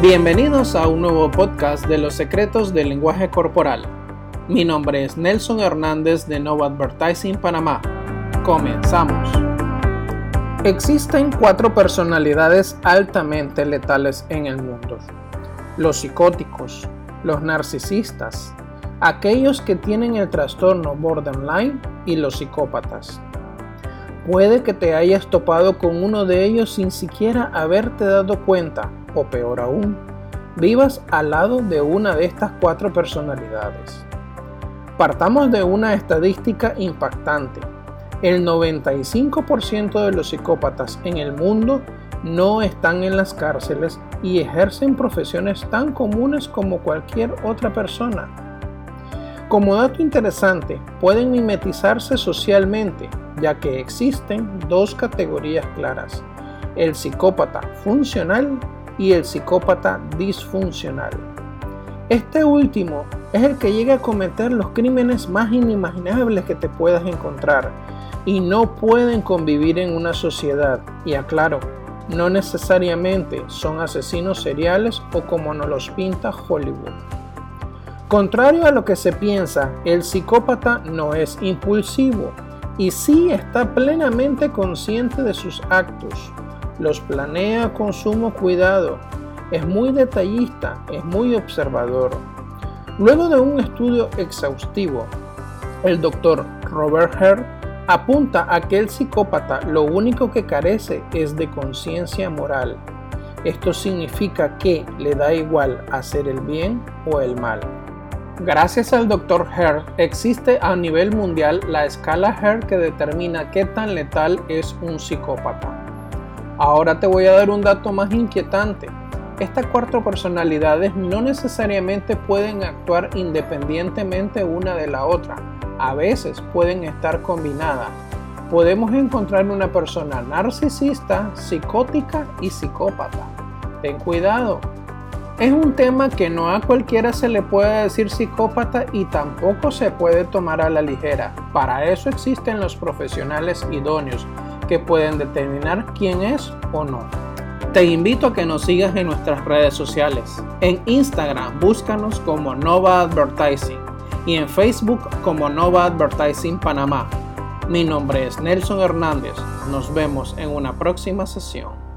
Bienvenidos a un nuevo podcast de los secretos del lenguaje corporal. Mi nombre es Nelson Hernández de Nova Advertising Panamá. Comenzamos. Existen cuatro personalidades altamente letales en el mundo. Los psicóticos, los narcisistas, aquellos que tienen el trastorno borderline y los psicópatas. Puede que te hayas topado con uno de ellos sin siquiera haberte dado cuenta, o peor aún, vivas al lado de una de estas cuatro personalidades. Partamos de una estadística impactante. El 95% de los psicópatas en el mundo no están en las cárceles y ejercen profesiones tan comunes como cualquier otra persona. Como dato interesante, pueden mimetizarse socialmente, ya que existen dos categorías claras, el psicópata funcional y el psicópata disfuncional. Este último es el que llega a cometer los crímenes más inimaginables que te puedas encontrar y no pueden convivir en una sociedad. Y aclaro, no necesariamente son asesinos seriales o como nos los pinta Hollywood. Contrario a lo que se piensa, el psicópata no es impulsivo y sí está plenamente consciente de sus actos. Los planea con sumo cuidado, es muy detallista, es muy observador. Luego de un estudio exhaustivo, el doctor Robert Herr apunta a que el psicópata lo único que carece es de conciencia moral. Esto significa que le da igual hacer el bien o el mal. Gracias al Dr. Herr existe a nivel mundial la escala Herr que determina qué tan letal es un psicópata. Ahora te voy a dar un dato más inquietante. Estas cuatro personalidades no necesariamente pueden actuar independientemente una de la otra. A veces pueden estar combinadas. Podemos encontrar una persona narcisista, psicótica y psicópata. Ten cuidado, es un tema que no a cualquiera se le puede decir psicópata y tampoco se puede tomar a la ligera. Para eso existen los profesionales idóneos que pueden determinar quién es o no. Te invito a que nos sigas en nuestras redes sociales. En Instagram búscanos como Nova Advertising y en Facebook como Nova Advertising Panamá. Mi nombre es Nelson Hernández. Nos vemos en una próxima sesión.